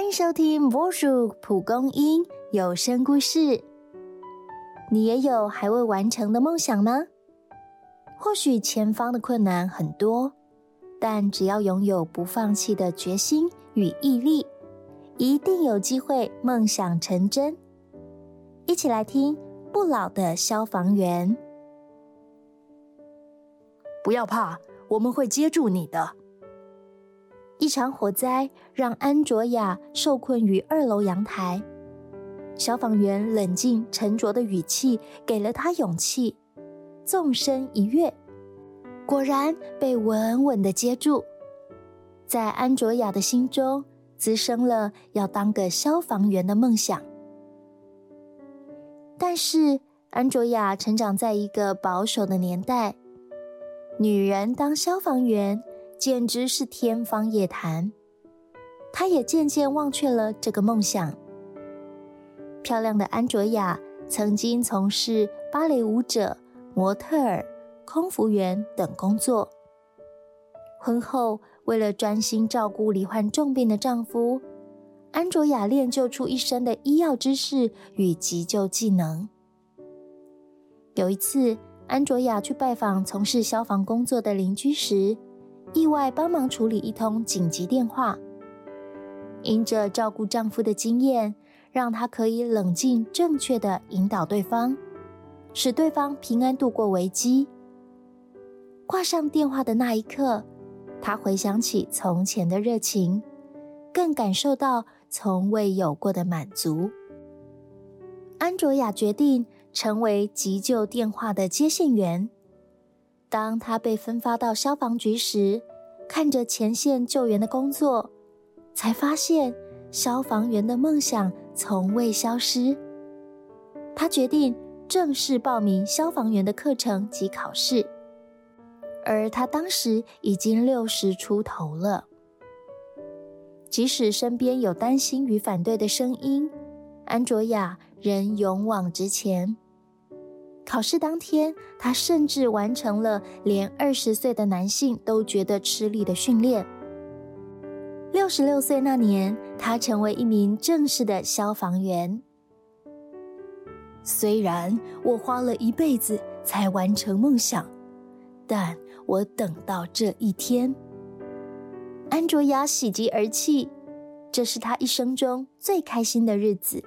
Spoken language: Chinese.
欢迎收听《波叔蒲公英有声故事》。你也有还未完成的梦想吗？或许前方的困难很多，但只要拥有不放弃的决心与毅力，一定有机会梦想成真。一起来听《不老的消防员》。不要怕，我们会接住你的。一场火灾让安卓雅受困于二楼阳台，消防员冷静沉着的语气给了他勇气，纵身一跃，果然被稳稳的接住。在安卓雅的心中滋生了要当个消防员的梦想。但是安卓雅成长在一个保守的年代，女人当消防员。简直是天方夜谭，他也渐渐忘却了这个梦想。漂亮的安卓雅曾经从事芭蕾舞者、模特儿、空服员等工作。婚后，为了专心照顾罹患重病的丈夫，安卓雅练就出一身的医药知识与急救技能。有一次，安卓雅去拜访从事消防工作的邻居时，意外帮忙处理一通紧急电话，因着照顾丈夫的经验，让她可以冷静正确的引导对方，使对方平安度过危机。挂上电话的那一刻，她回想起从前的热情，更感受到从未有过的满足。安卓雅决定成为急救电话的接线员。当他被分发到消防局时，看着前线救援的工作，才发现消防员的梦想从未消失。他决定正式报名消防员的课程及考试，而他当时已经六十出头了。即使身边有担心与反对的声音，安卓雅仍勇往直前。考试当天，他甚至完成了连二十岁的男性都觉得吃力的训练。六十六岁那年，他成为一名正式的消防员。虽然我花了一辈子才完成梦想，但我等到这一天。安卓雅喜极而泣，这是他一生中最开心的日子。